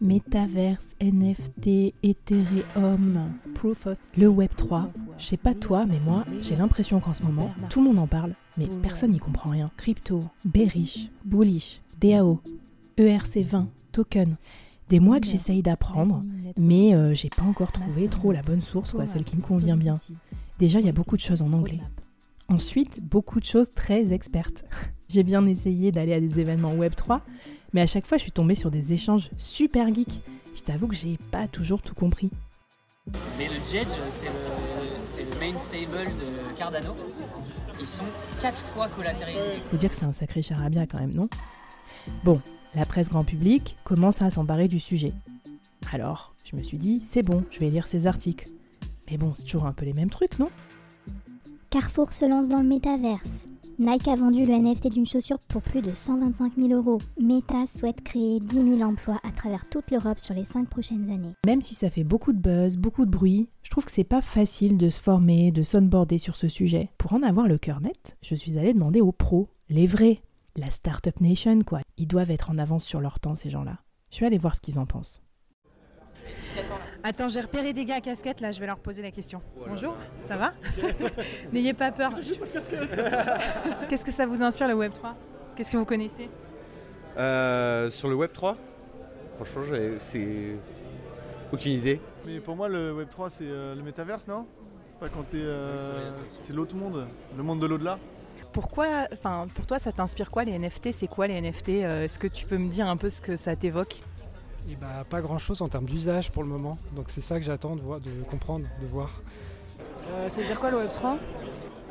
Metaverse, NFT, Ethereum, Proof of... Le Web 3, je sais pas toi, mais moi, j'ai l'impression qu'en ce moment, tout le monde en parle, mais personne n'y comprend rien. Crypto, bearish, bullish, DAO, ERC20, token. Des mois que j'essaye d'apprendre, mais euh, j'ai pas encore trouvé trop la bonne source, quoi, celle qui me convient bien. Déjà, il y a beaucoup de choses en anglais. Ensuite, beaucoup de choses très expertes. J'ai bien essayé d'aller à des événements Web 3, mais à chaque fois, je suis tombée sur des échanges super geeks. Je t'avoue que j'ai pas toujours tout compris. Mais le Jedge, c'est le, main stable de Cardano. Ils sont quatre fois collatéralisés. Faut dire que c'est un sacré charabia quand même, non? Bon, la presse grand public commence à s'emparer du sujet. Alors, je me suis dit, c'est bon, je vais lire ces articles. Mais bon, c'est toujours un peu les mêmes trucs, non? Carrefour se lance dans le métaverse. Nike a vendu le NFT d'une chaussure pour plus de 125 000 euros. Meta souhaite créer 10 000 emplois à travers toute l'Europe sur les 5 prochaines années. Même si ça fait beaucoup de buzz, beaucoup de bruit, je trouve que c'est pas facile de se former, de s'onboarder sur ce sujet. Pour en avoir le cœur net, je suis allée demander aux pros, les vrais, la Startup Nation quoi. Ils doivent être en avance sur leur temps ces gens-là. Je vais aller voir ce qu'ils en pensent. Attends, j'ai repéré des gars à casquette, là, je vais leur poser la question. Bonjour, ça va N'ayez pas peur. Qu'est-ce que ça vous inspire le Web 3 Qu'est-ce que vous connaissez? Euh, Sur le Web 3 Franchement, c'est aucune idée. Mais pour moi, le Web 3, c'est euh, le métaverse, non? C'est pas quand t'es. Euh, c'est l'autre monde, le monde de l'au-delà. Pourquoi, enfin, pour toi, ça t'inspire quoi les NFT C'est quoi les NFT Est-ce que tu peux me dire un peu ce que ça t'évoque? Et eh bah, Pas grand-chose en termes d'usage pour le moment. Donc c'est ça que j'attends de, voir, de comprendre, de voir. Euh, ça veut dire quoi le Web3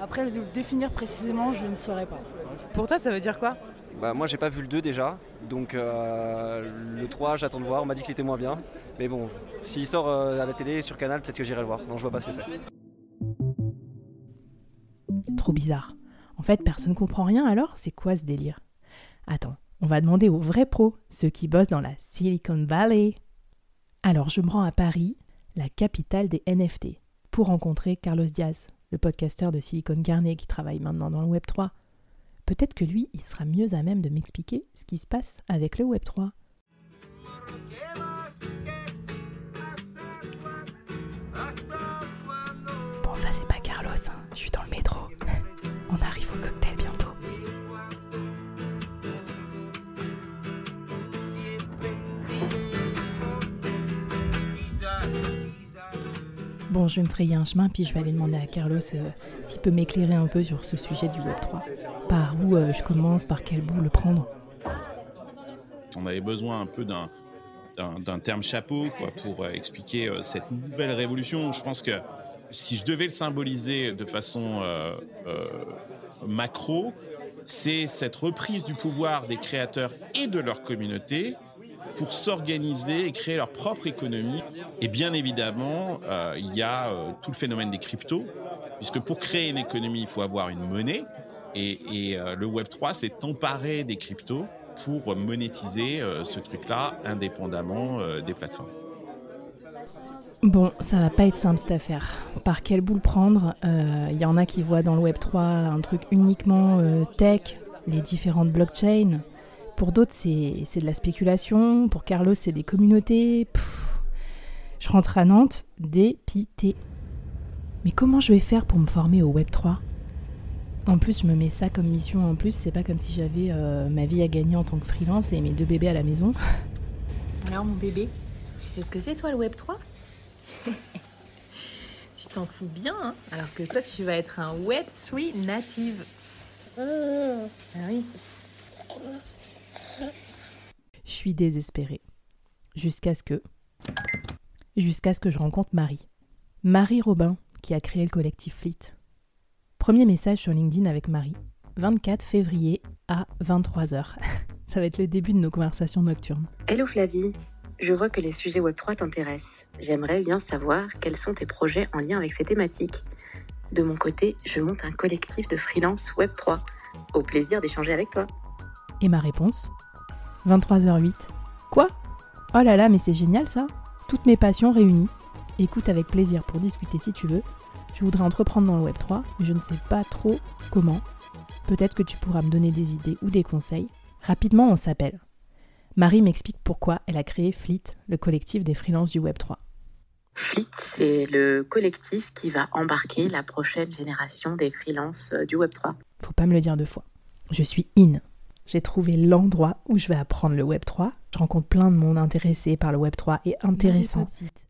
Après, le définir précisément, je ne saurais pas. Pour toi, ça veut dire quoi? Bah, Moi, j'ai pas vu le 2 déjà. Donc euh, le 3, j'attends de voir. On m'a dit qu'il était moins bien. Mais bon, s'il sort euh, à la télé, sur Canal, peut-être que j'irai le voir. Non, je vois pas ce que c'est. Trop bizarre. En fait, personne comprend rien alors? C'est quoi ce délire? Attends, on va demander aux vrais pros, ceux qui bossent dans la Silicon Valley. Alors je me rends à Paris, la capitale des NFT, pour rencontrer Carlos Diaz, le podcasteur de Silicon Garnet qui travaille maintenant dans le Web 3. Peut-être que lui, il sera mieux à même de m'expliquer ce qui se passe avec le Web 3. Je vais me frayer un chemin, puis je vais aller demander à Carlos euh, s'il peut m'éclairer un peu sur ce sujet du Web3. Par où euh, je commence, par quel bout le prendre? On avait besoin un peu d'un, terme chapeau pour euh, expliquer cette nouvelle révolution. Je pense que si je devais le symboliser de façon macro, c'est cette reprise du pouvoir des créateurs et de leur communauté pour s'organiser et créer leur propre économie. Et bien évidemment, euh, il y a euh, tout le phénomène des cryptos, puisque pour créer une économie, il faut avoir une monnaie. Et, euh, le Web3 s'est emparé des cryptos pour monétiser ce truc-là indépendamment des plateformes. Bon, ça va pas être simple cette affaire. Par quel bout le prendre Il y en a qui voient dans le Web3 un truc uniquement tech, les différentes blockchains. Pour d'autres, c'est de la spéculation. Pour Carlos, c'est des communautés. je rentre à Nantes dépité. Mais comment je vais faire pour me former au Web 3 En plus, je me mets ça comme mission. En plus, c'est pas comme si j'avais euh, ma vie à gagner en tant que freelance et mes deux bébés à la maison. Alors, mon bébé, tu sais ce que c'est, toi, le Web 3 Tu t'en fous bien, hein? Alors que toi, tu vas être un Web 3 native. Ah oui. Suis désespérée. Jusqu'à ce que. Jusqu'à ce que je rencontre Marie. Marie Robin, qui a créé le collectif Fleet. Premier message sur LinkedIn avec Marie. 24 février à 23h. Ça va être le début de nos conversations nocturnes. Hello Flavie, je vois que les sujets Web3 t'intéressent. J'aimerais bien savoir quels sont tes projets en lien avec ces thématiques. De mon côté, je monte un collectif de freelance Web3. Au plaisir d'échanger avec toi. Et ma réponse 23h08. Quoi? Oh là là, mais c'est génial ça Toutes mes passions réunies. Écoute avec plaisir pour discuter si tu veux. Je voudrais entreprendre dans le Web 3, mais je ne sais pas trop comment. Peut-être que tu pourras me donner des idées ou des conseils. Rapidement, on s'appelle. Marie m'explique pourquoi elle a créé Fleet, le collectif des freelances du Web 3. Fleet, c'est le collectif qui va embarquer la prochaine génération des freelances euh, du Web 3. Faut pas me le dire deux fois. Je suis in. J'ai trouvé l'endroit où je vais apprendre le Web 3. Je rencontre plein de monde intéressé par le Web 3 et intéressant.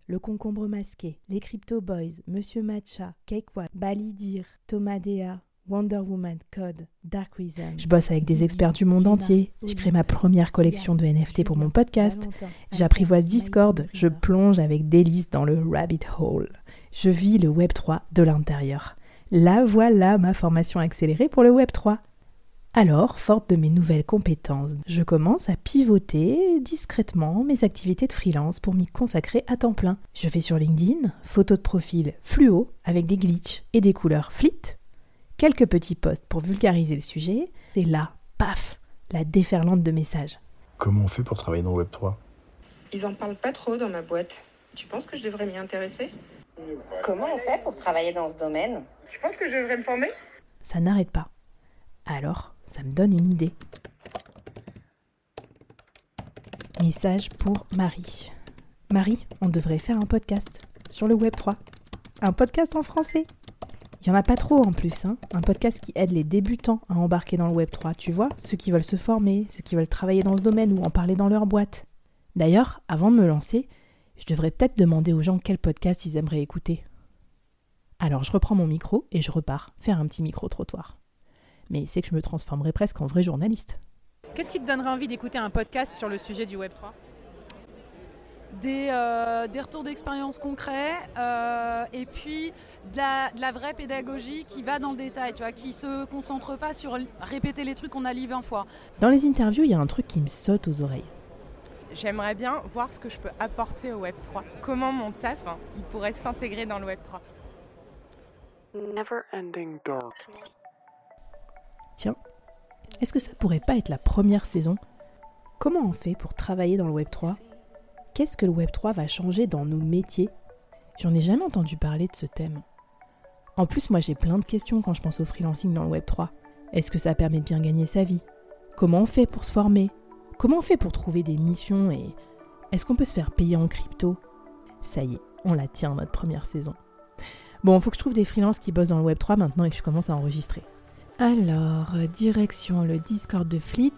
Le concombre masqué, les Crypto Boys, Monsieur Matcha, Cake One, Balidir, Tomadea, Wonder Woman, Code, Dark Reason. Je bosse avec des experts du monde entier. Je crée ma première collection de NFT pour mon podcast. J'apprivoise Discord. Je plonge avec délice dans le rabbit hole. Je vis le Web 3 de l'intérieur. Là voilà ma formation accélérée pour le Web 3. Alors, forte de mes nouvelles compétences, je commence à pivoter discrètement mes activités de freelance pour m'y consacrer à temps plein. Je fais sur LinkedIn, photos de profil fluo avec des glitches et des couleurs flit quelques petits posts pour vulgariser le sujet, et là, paf, la déferlante de messages. Comment on fait pour travailler dans le Web3 Ils en parlent pas trop dans ma boîte. Tu penses que je devrais m'y intéresser? Comment on fait pour travailler dans ce domaine? Tu penses que je devrais me former? Ça n'arrête pas. Alors, ça me donne une idée. Message pour Marie. Marie, on devrait faire un podcast sur le Web 3. Un podcast en français. Il n'y en a pas trop en plus, hein. un podcast qui aide les débutants à embarquer dans le Web3, tu vois, ceux qui veulent se former, ceux qui veulent travailler dans ce domaine ou en parler dans leur boîte. D'ailleurs, avant de me lancer, je devrais peut-être demander aux gens quel podcast ils aimeraient écouter. Alors je reprends mon micro et je repars faire un petit micro-trottoir. Mais c'est que je me transformerai presque en vrai journaliste. Qu'est-ce qui te donnerait envie d'écouter un podcast sur le sujet du Web3 des, euh, des, retours d'expérience concrets euh, et puis de la, vraie pédagogie qui va dans le détail, tu vois, qui se concentre pas sur répéter les trucs qu'on a lu 20 fois. Dans les interviews, il y a un truc qui me saute aux oreilles. J'aimerais bien voir ce que je peux apporter au Web 3. Comment mon taf, hein, il pourrait s'intégrer dans le Web 3. Never ending dark. Tiens, est-ce que ça pourrait pas être la première saison? Comment on fait pour travailler dans le Web 3 Qu'est-ce que le Web 3 va changer dans nos métiers? J'en ai jamais entendu parler de ce thème. En plus, moi j'ai plein de questions quand je pense au freelancing dans le Web 3. Est-ce que ça permet de bien gagner sa vie? Comment on fait pour se former? Comment on fait pour trouver des missions et est-ce qu'on peut se faire payer en crypto? Ça y est, on la tient notre première saison. Bon, faut que je trouve des freelances qui bossent dans le Web 3 maintenant et que je commence à enregistrer. Alors, direction le Discord de Fleet.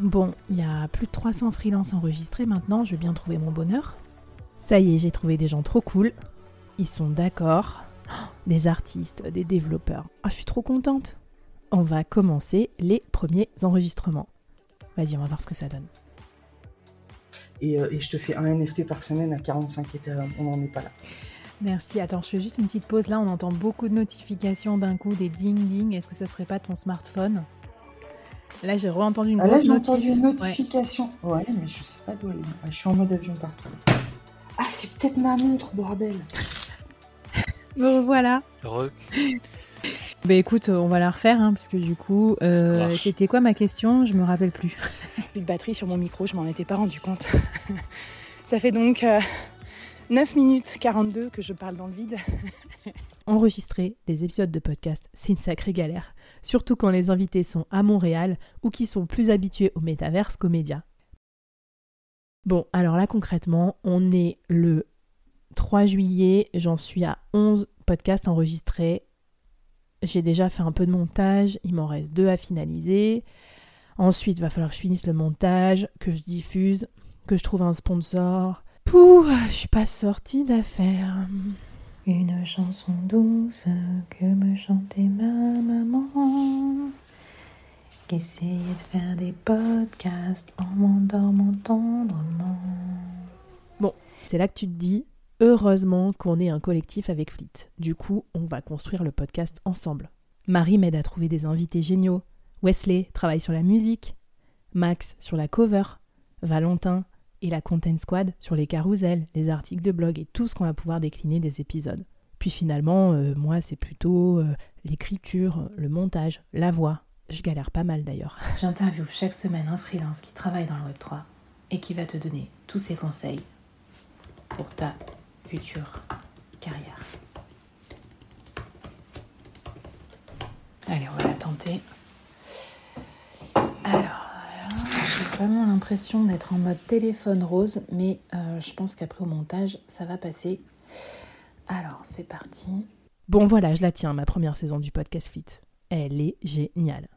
Bon, il y a plus de 300 freelances enregistrés maintenant, je vais bien trouver mon bonheur. Ça y est, j'ai trouvé des gens trop cool. Ils sont d'accord. Des artistes, des développeurs. Ah, je suis trop contente. On va commencer les premiers enregistrements. Vas-y, on va voir ce que ça donne. Et, euh, je te fais un NFT par semaine à 45 Ethereum. On n'en est pas là. Merci. Attends, je fais juste une petite pause. Là, on entend beaucoup de notifications d'un coup, des ding-ding. Est-ce que ça serait pas ton smartphone? Là, j'ai re-entendu une ah, grosse là, j'ai entendu une notification. Ouais. mais je sais pas d'où elle est. je suis en mode avion partout. Ah, c'est peut-être ma montre, bordel. Me revoilà. Heureux. Bah écoute, on va la refaire, hein, parce que du coup, euh, c'était quoi ma question? Je me rappelle plus. plus de batterie sur mon micro, je m'en étais pas rendu compte. Ça fait donc 9 euh, minutes 42 que je parle dans le vide. Enregistrer des épisodes de podcast, c'est une sacrée galère. Surtout quand les invités sont à Montréal ou qui sont plus habitués au métaverse qu'aux médias. Bon, alors là concrètement, on est le 3 juillet, j'en suis à 11 podcasts enregistrés. J'ai déjà fait un peu de montage, il m'en reste deux à finaliser. Ensuite, il va falloir que je finisse le montage, que je diffuse, que je trouve un sponsor. Pouh, je suis pas sortie d'affaire. Une chanson douce que me chantait ma maman. Qu'essayait de faire des podcasts en m'endormant tendrement. Bon, c'est là que tu te dis, Heureusement qu'on est un collectif avec Fleet. Du coup, on va construire le podcast ensemble. Marie m'aide à trouver des invités géniaux. Wesley travaille sur la musique. Max sur la cover. Valentin et la Content Squad sur les carousels, les articles de blog et tout ce qu'on va pouvoir décliner des épisodes. Puis finalement, euh, moi, c'est plutôt euh, l'écriture, le montage, la voix. Je galère pas mal d'ailleurs. J'interviewe chaque semaine un freelance qui travaille dans le Web3 et qui va te donner tous ses conseils pour ta future carrière. Allez, on va la tenter. Alors vraiment l'impression d'être en mode téléphone rose, mais euh, je pense qu'après au montage, ça va passer. Alors, c'est parti. Bon, voilà, je la tiens, ma première saison du podcast Fit. Elle est géniale.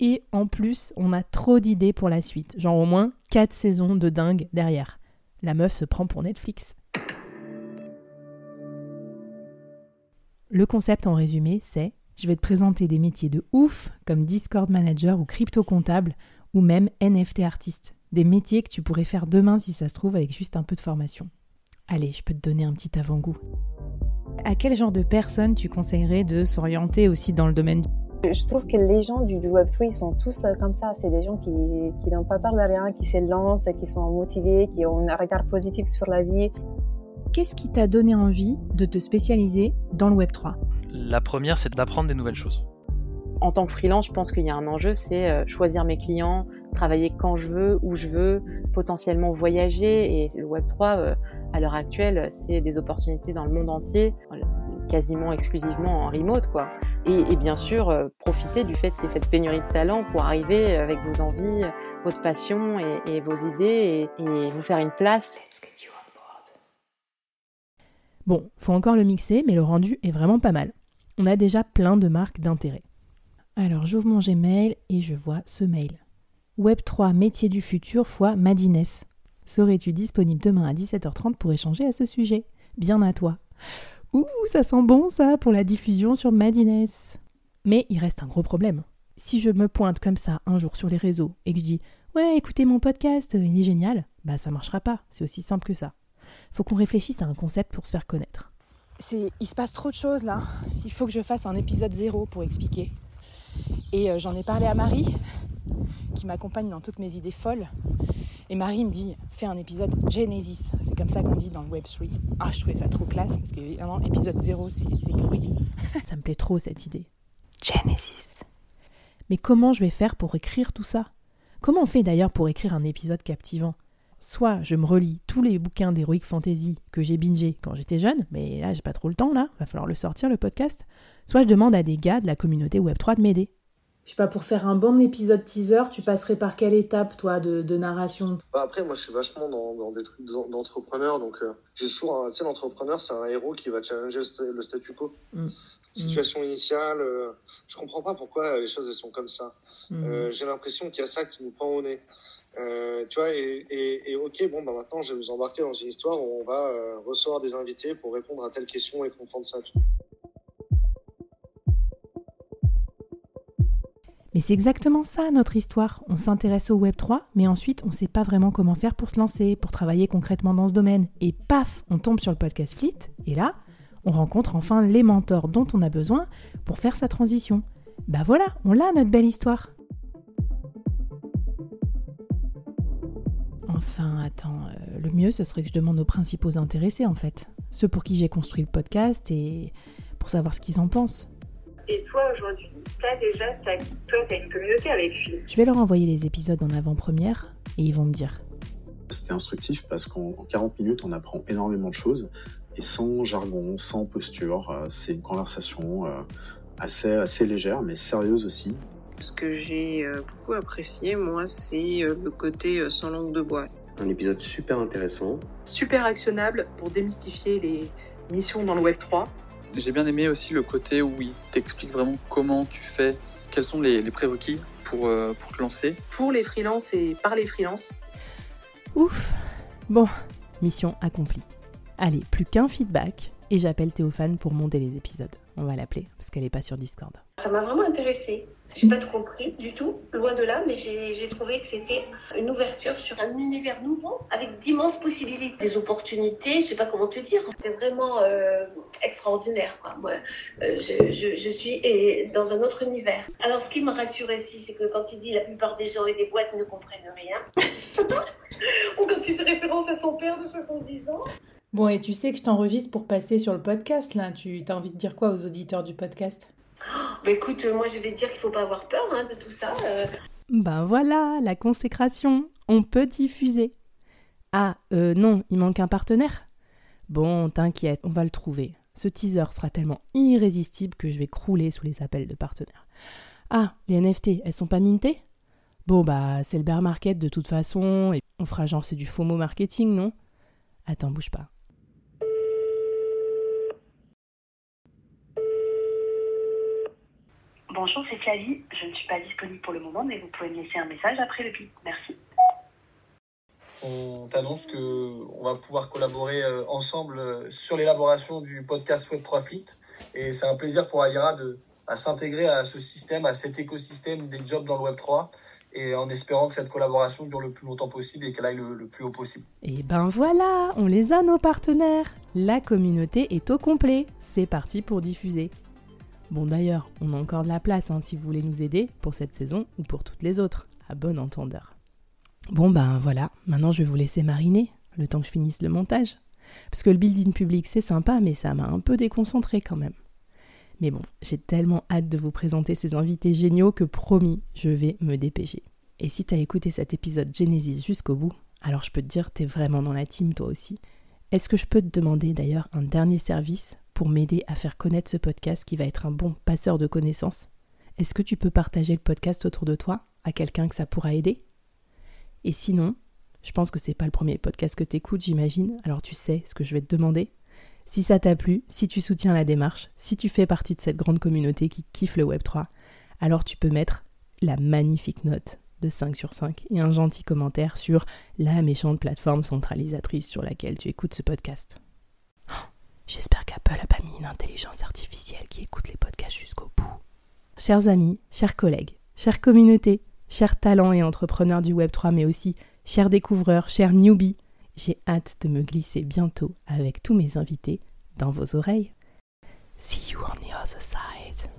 Et en plus, on a trop d'idées pour la suite. Genre au moins 4 saisons de dingue derrière. La meuf se prend pour Netflix. Le concept en résumé, c'est je vais te présenter des métiers de ouf comme Discord manager ou crypto comptable ou même NFT artiste. Des métiers que tu pourrais faire demain si ça se trouve avec juste un peu de formation. Allez, je peux te donner un petit avant-goût. À quel genre de personnes tu conseillerais de s'orienter aussi dans le domaine je trouve que les gens du, Web3 sont tous euh, comme ça. C'est des gens qui, qui n'ont pas peur de rien, qui se lancent, qui sont motivés, qui ont un regard positif sur la vie. Qu'est-ce qui t'a donné envie de te spécialiser dans le Web3 La première, c'est d'apprendre des nouvelles choses. En tant que freelance, je pense qu'il y a un enjeu, c'est euh, choisir mes clients, travailler quand je veux, où je veux, potentiellement voyager. Et le Web3, euh, à l'heure actuelle, c'est des opportunités dans le monde entier, quasiment exclusivement en remote, quoi. Et, bien sûr, euh, profiter du fait qu'il y ait cette pénurie de talent pour arriver avec vos envies, votre passion et, vos idées et, et vous faire une place. Bon, faut encore le mixer, mais le rendu est vraiment pas mal. On a déjà plein de marques d'intérêt. Alors j'ouvre mon Gmail et je vois ce mail. Web3 métier du futur fois Madines. Serais-tu disponible demain à 17h30 pour échanger à ce sujet? Bien à toi. Ouh, ça sent bon ça pour la diffusion sur Madines. Mais il reste un gros problème. Si je me pointe comme ça un jour sur les réseaux et que je dis Ouais, écoutez mon podcast, il est génial, bah ça marchera pas. C'est aussi simple que ça faut qu'on réfléchisse à un concept pour se faire connaître. C'est, il se passe trop de choses là. Il faut que je fasse un épisode zéro pour expliquer. Et euh, j'en ai parlé à Marie, qui m'accompagne dans toutes mes idées folles. Et Marie me dit, fais un épisode Genesis. C'est comme ça qu'on dit dans le Web3. Ah, je trouvais ça trop classe, parce qu'évidemment, épisode zéro, c'est, c'est pourri. ça me plaît trop cette idée. Genesis. Mais comment je vais faire pour écrire tout ça? Comment on fait d'ailleurs pour écrire un épisode captivant? Soit je me relis tous les bouquins d'Heroic Fantasy que j'ai bingé quand j'étais jeune, mais là j'ai pas trop le temps là, va falloir le sortir le podcast, soit je demande à des gars de la communauté Web3 de m'aider. Je sais pas, pour faire un bon épisode teaser, tu passerais par quelle étape toi de, narration? Bah, Après, moi je suis vachement dans, des trucs d'entrepreneur, donc euh, j'ai toujours, tu sais, l'entrepreneur c'est un héros qui va challenger le, statu quo. Mm. Situation initiale, euh, je comprends pas pourquoi les choses elles sont comme ça. Mm. Euh, j'ai l'impression qu'il y a ça qui nous prend au nez. Euh, tu vois, et, ok, bon, bah maintenant, je vais vous embarquer dans une histoire où on va euh, recevoir des invités pour répondre à telle question et comprendre ça. Mais c'est exactement ça notre histoire. On s'intéresse au Web 3, mais ensuite on ne sait pas vraiment comment faire pour se lancer, pour travailler concrètement dans ce domaine. Et paf, on tombe sur le podcast Fleet, et là, on rencontre enfin les mentors dont on a besoin pour faire sa transition. Bah voilà, on l'a notre belle histoire. Enfin, attends, euh, le mieux, ce serait que je demande aux principaux intéressés, en fait. Ceux pour qui j'ai construit le podcast et pour savoir ce qu'ils en pensent. Et toi, aujourd'hui, t'as déjà, toi, t'as une communauté avec lui. Je vais leur envoyer les épisodes en avant-première et ils vont me dire. C'était instructif parce qu'en 40 minutes, on apprend énormément de choses et sans jargon, sans posture. Euh, c'est une conversation euh, assez, assez légère mais sérieuse aussi. Ce que j'ai beaucoup apprécié, moi, c'est le côté sans langue de bois. Un épisode super intéressant. Super actionnable pour démystifier les missions dans le Web 3. J'ai bien aimé aussi le côté où il t'explique vraiment comment tu fais, quels sont les, prérequis pour, pour te lancer. Pour les freelances et par les freelances. Ouf Bon, mission accomplie. Allez, plus qu'un feedback et j'appelle Théophane pour monter les épisodes. On va l'appeler parce qu'elle n'est pas sur Discord. Ça m'a vraiment intéressé. J'ai pas tout compris du tout, loin de là, mais j'ai trouvé que c'était une ouverture sur un univers nouveau avec d'immenses possibilités, des opportunités, je sais pas comment te dire. C'est vraiment euh, extraordinaire, quoi. Moi, euh, je, je, je, suis dans un autre univers. Alors, ce qui me rassure ici, c'est que quand il dit la plupart des gens et des boîtes ne comprennent rien, ou quand il fait référence à son père de 70 ans. Bon, et tu sais que je t'enregistre pour passer sur le podcast, là. Tu as envie de dire quoi aux auditeurs du podcast? Bah écoute, moi je vais te dire qu'il faut pas avoir peur hein, de tout ça. Euh. Ben voilà, la consécration, on peut diffuser. Ah, euh, non, il manque un partenaire Bon, t'inquiète, on va le trouver. Ce teaser sera tellement irrésistible que je vais crouler sous les appels de partenaires. Ah, les NFT, elles sont pas mintées? Bon, bah, c'est le bear market de toute façon, et on fera genre c'est du FOMO marketing, non? Attends, bouge pas. Bonjour, c'est Flavie. Je ne suis pas disponible pour le moment, mais vous pouvez me laisser un message après le bip. Merci. On t'annonce que on va pouvoir collaborer euh, ensemble euh, sur l'élaboration du podcast Web Profit. Et c'est un plaisir pour Aira de à s'intégrer à ce système, à cet écosystème des jobs dans le Web 3 et en espérant que cette collaboration dure le plus longtemps possible et qu'elle aille le, le, plus haut possible. Et ben voilà, on les a nos partenaires. La communauté est au complet. C'est parti pour diffuser. Bon d'ailleurs, on a encore de la place hein, si vous voulez nous aider pour cette saison ou pour toutes les autres, à bon entendeur. Bon ben voilà, maintenant je vais vous laisser mariner, le temps que je finisse le montage. Parce que le building public c'est sympa, mais ça m'a un peu déconcentré quand même. Mais bon, j'ai tellement hâte de vous présenter ces invités géniaux que promis, je vais me dépêcher. Et si t'as écouté cet épisode Genesis jusqu'au bout, alors je peux te dire, t'es vraiment dans la team toi aussi. Est-ce que je peux te demander d'ailleurs un dernier service pour m'aider à faire connaître ce podcast qui va être un bon passeur de connaissances Est-ce que tu peux partager le podcast autour de toi à quelqu'un que ça pourra aider? Et sinon, je pense que c'est pas le premier podcast que t'écoutes, j'imagine, alors tu sais ce que je vais te demander. Si ça t'a plu, si tu soutiens la démarche, si tu fais partie de cette grande communauté qui kiffe le Web3, alors tu peux mettre la magnifique note de 5 sur 5 et un gentil commentaire sur la méchante plateforme centralisatrice sur laquelle tu écoutes ce podcast. J'espère qu'Apple n'a pas mis une intelligence artificielle qui écoute les podcasts jusqu'au bout. Chers amis, chers collègues, chères communautés, chers talents et entrepreneurs du Web3, mais aussi chers découvreurs, chers newbies, j'ai hâte de me glisser bientôt avec tous mes invités dans vos oreilles. See you on the other side.